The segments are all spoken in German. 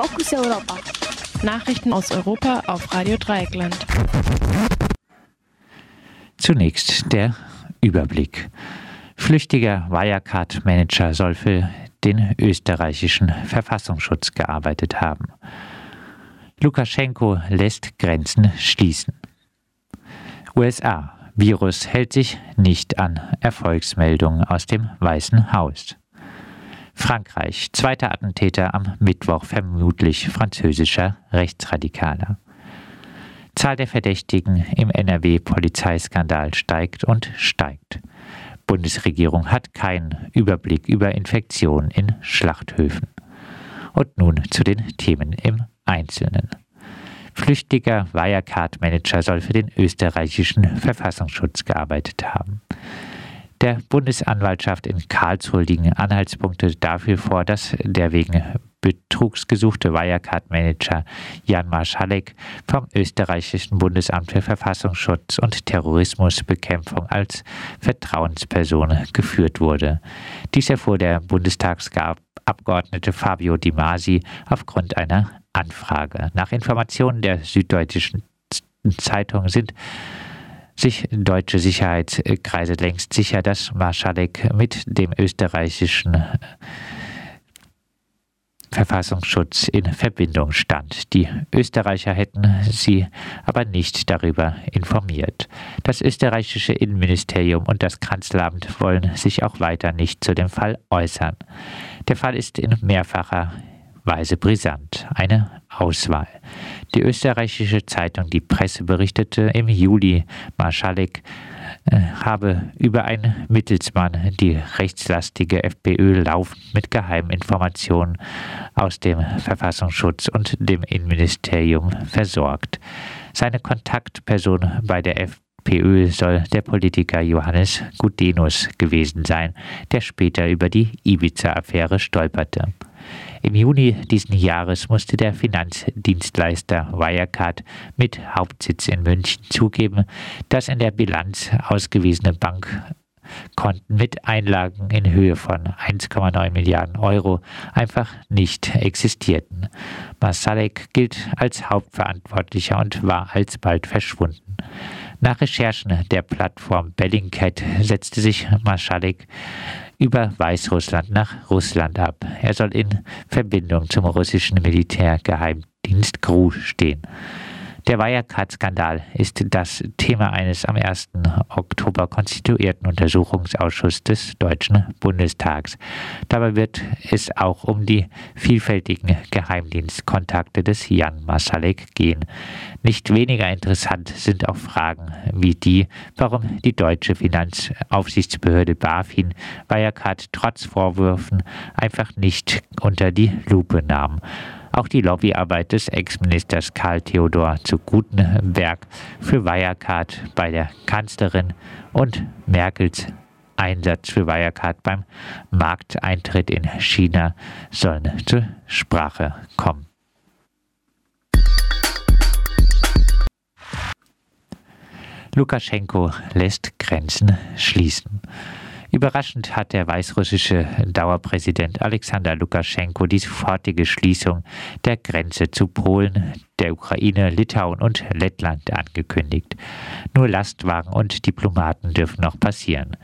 Fokus Europa. Nachrichten aus Europa auf Radio Dreieckland. Zunächst der Überblick. Flüchtiger Wirecard-Manager soll für den österreichischen Verfassungsschutz gearbeitet haben. Lukaschenko lässt Grenzen schließen. USA. Virus hält sich nicht an Erfolgsmeldungen aus dem Weißen Haus. Frankreich. Zweiter Attentäter am Mittwoch, vermutlich französischer Rechtsradikaler. Zahl der Verdächtigen im NRW-Polizeiskandal steigt und steigt. Bundesregierung hat keinen Überblick über Infektionen in Schlachthöfen. Und nun zu den Themen im Einzelnen. Flüchtiger Wirecard-Manager soll für den österreichischen Verfassungsschutz gearbeitet haben. Der Bundesanwaltschaft in Karlsruhe liegen Anhaltspunkte dafür vor, dass der wegen Betrugs gesuchte Wirecard-Manager Jan Marschalek vom österreichischen Bundesamt für Verfassungsschutz und Terrorismusbekämpfung als Vertrauensperson geführt wurde. Dies erfuhr der Bundestagsabgeordnete Fabio Di Masi aufgrund einer Anfrage. Nach Informationen der Süddeutschen Zeitung sind sich deutsche Sicherheitskreise längst sicher, dass Marschalek mit dem österreichischen Verfassungsschutz in Verbindung stand. Die Österreicher hätten sie aber nicht darüber informiert. Das österreichische Innenministerium und das Kanzleramt wollen sich auch weiter nicht zu dem Fall äußern. Der Fall ist in mehrfacher Weise brisant. Eine Auswahl. Die österreichische Zeitung Die Presse berichtete im Juli, Marschalek äh, habe über einen Mittelsmann die rechtslastige FPÖ laufend mit geheimen Informationen aus dem Verfassungsschutz und dem Innenministerium versorgt. Seine Kontaktperson bei der FPÖ soll der Politiker Johannes Gudenus gewesen sein, der später über die Ibiza-Affäre stolperte. Im Juni diesen Jahres musste der Finanzdienstleister Wirecard mit Hauptsitz in München zugeben, dass in der Bilanz ausgewiesene Bankkonten mit Einlagen in Höhe von 1,9 Milliarden Euro einfach nicht existierten. Masalek gilt als Hauptverantwortlicher und war alsbald verschwunden. Nach Recherchen der Plattform Bellingcat setzte sich Maschalek über Weißrussland nach Russland ab. Er soll in Verbindung zum russischen Militärgeheimdienst GRU stehen. Der Wirecard-Skandal ist das Thema eines am 1. Oktober konstituierten Untersuchungsausschusses des Deutschen Bundestags. Dabei wird es auch um die vielfältigen Geheimdienstkontakte des Jan Masalek gehen. Nicht weniger interessant sind auch Fragen wie die, warum die deutsche Finanzaufsichtsbehörde BaFin Wirecard trotz Vorwürfen einfach nicht unter die Lupe nahm. Auch die Lobbyarbeit des Ex-Ministers Karl Theodor zu Gutenberg für Wirecard bei der Kanzlerin und Merkels Einsatz für Wirecard beim Markteintritt in China sollen zur Sprache kommen. Lukaschenko lässt Grenzen schließen. Überraschend hat der weißrussische Dauerpräsident Alexander Lukaschenko die sofortige Schließung der Grenze zu Polen, der Ukraine, Litauen und Lettland angekündigt. Nur Lastwagen und Diplomaten dürfen noch passieren.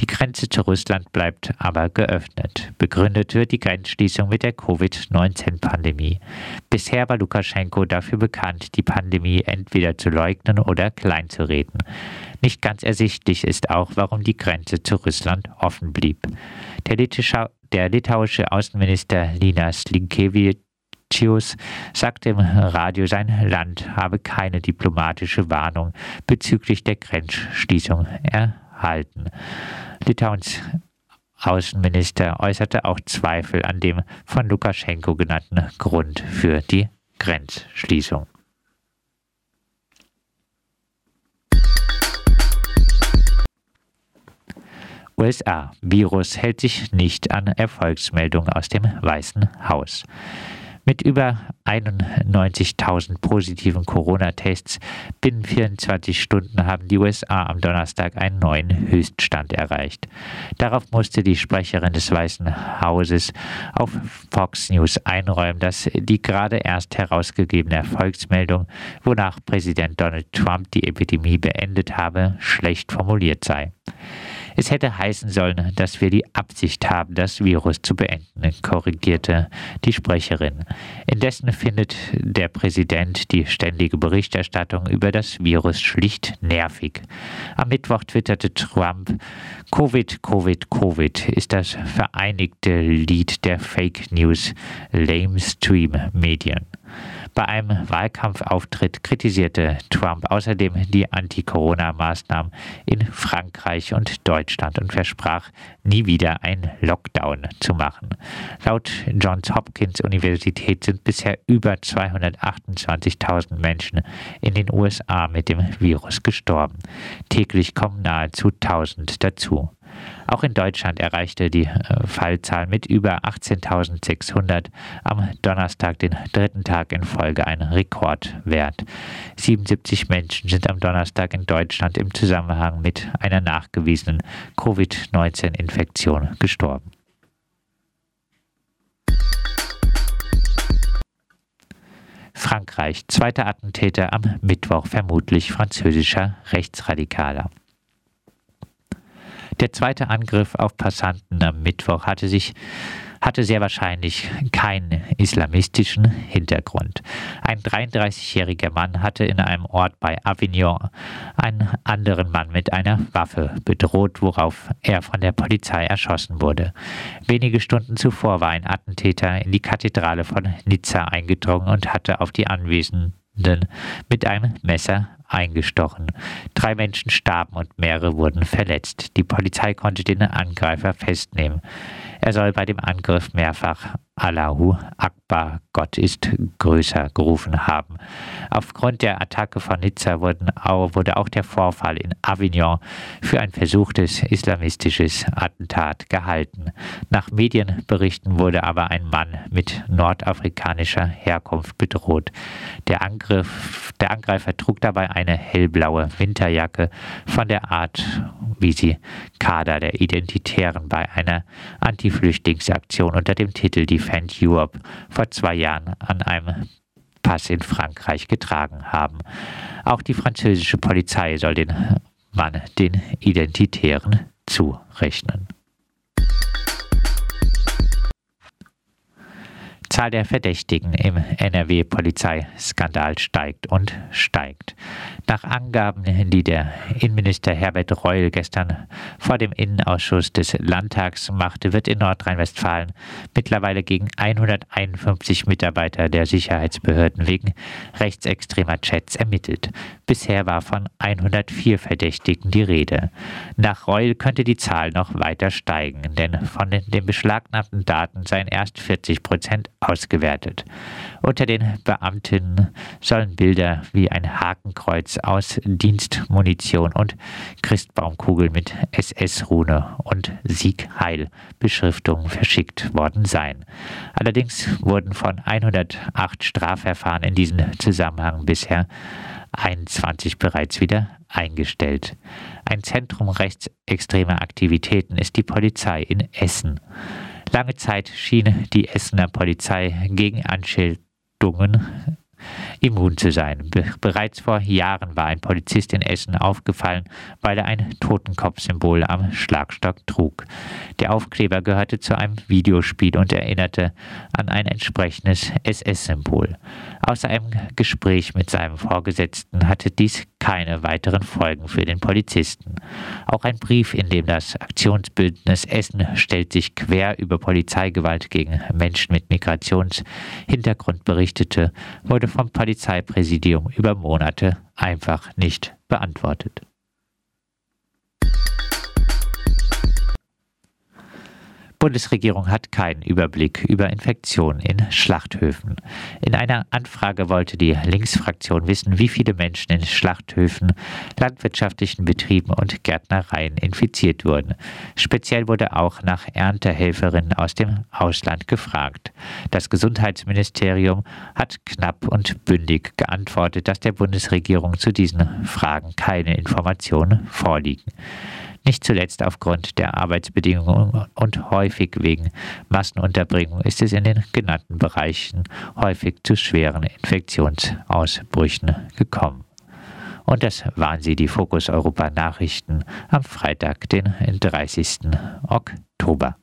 Die Grenze zu Russland bleibt aber geöffnet. Begründet wird die Grenzschließung mit der Covid-19-Pandemie. Bisher war Lukaschenko dafür bekannt, die Pandemie entweder zu leugnen oder kleinzureden. Nicht ganz ersichtlich ist auch, warum die Grenze zu Russland offen blieb. Der, Litischa, der litauische Außenminister Linas Linkevičius sagte im Radio, sein Land habe keine diplomatische Warnung bezüglich der Grenzschließung erhalten. Litauens Außenminister äußerte auch Zweifel an dem von Lukaschenko genannten Grund für die Grenzschließung. USA. Virus hält sich nicht an Erfolgsmeldungen aus dem Weißen Haus. Mit über 91.000 positiven Corona-Tests binnen 24 Stunden haben die USA am Donnerstag einen neuen Höchststand erreicht. Darauf musste die Sprecherin des Weißen Hauses auf Fox News einräumen, dass die gerade erst herausgegebene Erfolgsmeldung, wonach Präsident Donald Trump die Epidemie beendet habe, schlecht formuliert sei. Es hätte heißen sollen, dass wir die Absicht haben, das Virus zu beenden, korrigierte die Sprecherin. Indessen findet der Präsident die ständige Berichterstattung über das Virus schlicht nervig. Am Mittwoch twitterte Trump, Covid, Covid, Covid ist das vereinigte Lied der Fake News Lamestream Medien. Bei einem Wahlkampfauftritt kritisierte Trump außerdem die Anti-Corona-Maßnahmen in Frankreich und Deutschland und versprach, nie wieder einen Lockdown zu machen. Laut Johns Hopkins Universität sind bisher über 228.000 Menschen in den USA mit dem Virus gestorben. Täglich kommen nahezu 1000 dazu. Auch in Deutschland erreichte die äh, Fallzahl mit über 18.600 am Donnerstag, den dritten Tag in Folge, ein Rekordwert. 77 Menschen sind am Donnerstag in Deutschland im Zusammenhang mit einer nachgewiesenen Covid-19-Infektion gestorben. Frankreich, zweiter Attentäter am Mittwoch, vermutlich französischer Rechtsradikaler. Der zweite Angriff auf Passanten am Mittwoch hatte sich hatte sehr wahrscheinlich keinen islamistischen Hintergrund. Ein 33-jähriger Mann hatte in einem Ort bei Avignon einen anderen Mann mit einer Waffe bedroht, worauf er von der Polizei erschossen wurde. Wenige Stunden zuvor war ein Attentäter in die Kathedrale von Nizza eingedrungen und hatte auf die Anwesenden mit einem Messer eingestochen. Drei Menschen starben und mehrere wurden verletzt. Die Polizei konnte den Angreifer festnehmen. Er soll bei dem Angriff mehrfach Allahu Akbar, Gott ist größer, gerufen haben. Aufgrund der Attacke von Nizza wurde auch der Vorfall in Avignon für ein versuchtes islamistisches Attentat gehalten. Nach Medienberichten wurde aber ein Mann mit nordafrikanischer Herkunft bedroht. Der, Angriff, der Angreifer trug dabei eine hellblaue Winterjacke von der Art, wie sie Kader der Identitären bei einer Anti-Flüchtlingsaktion unter dem Titel Defend Europe vor zwei Jahren an einem Pass in Frankreich getragen haben. Auch die französische Polizei soll den Mann den Identitären zurechnen. Zahl der Verdächtigen im NRW-Polizeiskandal steigt und steigt. Nach Angaben, die der Innenminister Herbert Reul gestern vor dem Innenausschuss des Landtags machte, wird in Nordrhein-Westfalen mittlerweile gegen 151 Mitarbeiter der Sicherheitsbehörden wegen rechtsextremer Chats ermittelt. Bisher war von 104 Verdächtigen die Rede. Nach Reul könnte die Zahl noch weiter steigen, denn von den beschlagnahmten Daten seien erst 40 Prozent ausgewertet. Unter den Beamten sollen Bilder wie ein Hakenkreuz aus Dienstmunition und Christbaumkugel mit SS-Rune und Sieg-Heil-Beschriftungen verschickt worden sein. Allerdings wurden von 108 Strafverfahren in diesem Zusammenhang bisher 21 bereits wieder eingestellt. Ein Zentrum rechtsextremer Aktivitäten ist die Polizei in Essen. Lange Zeit schien die Essener Polizei gegen Anschildungen immun zu sein. Be bereits vor Jahren war ein Polizist in Essen aufgefallen, weil er ein Totenkopfsymbol am Schlagstock trug. Der Aufkleber gehörte zu einem Videospiel und erinnerte an ein entsprechendes SS-Symbol. Außer einem Gespräch mit seinem Vorgesetzten hatte dies keine weiteren Folgen für den Polizisten. Auch ein Brief, in dem das Aktionsbündnis Essen stellt sich quer über Polizeigewalt gegen Menschen mit Migrationshintergrund berichtete, wurde vom Polizeipräsidium über Monate einfach nicht beantwortet. Bundesregierung hat keinen Überblick über Infektionen in Schlachthöfen. In einer Anfrage wollte die Linksfraktion wissen, wie viele Menschen in Schlachthöfen, landwirtschaftlichen Betrieben und Gärtnereien infiziert wurden. Speziell wurde auch nach Erntehelferinnen aus dem Ausland gefragt. Das Gesundheitsministerium hat knapp und bündig geantwortet, dass der Bundesregierung zu diesen Fragen keine Informationen vorliegen. Nicht zuletzt aufgrund der Arbeitsbedingungen und häufig wegen Massenunterbringung ist es in den genannten Bereichen häufig zu schweren Infektionsausbrüchen gekommen. Und das waren sie, die Fokus Europa Nachrichten am Freitag, den 30. Oktober.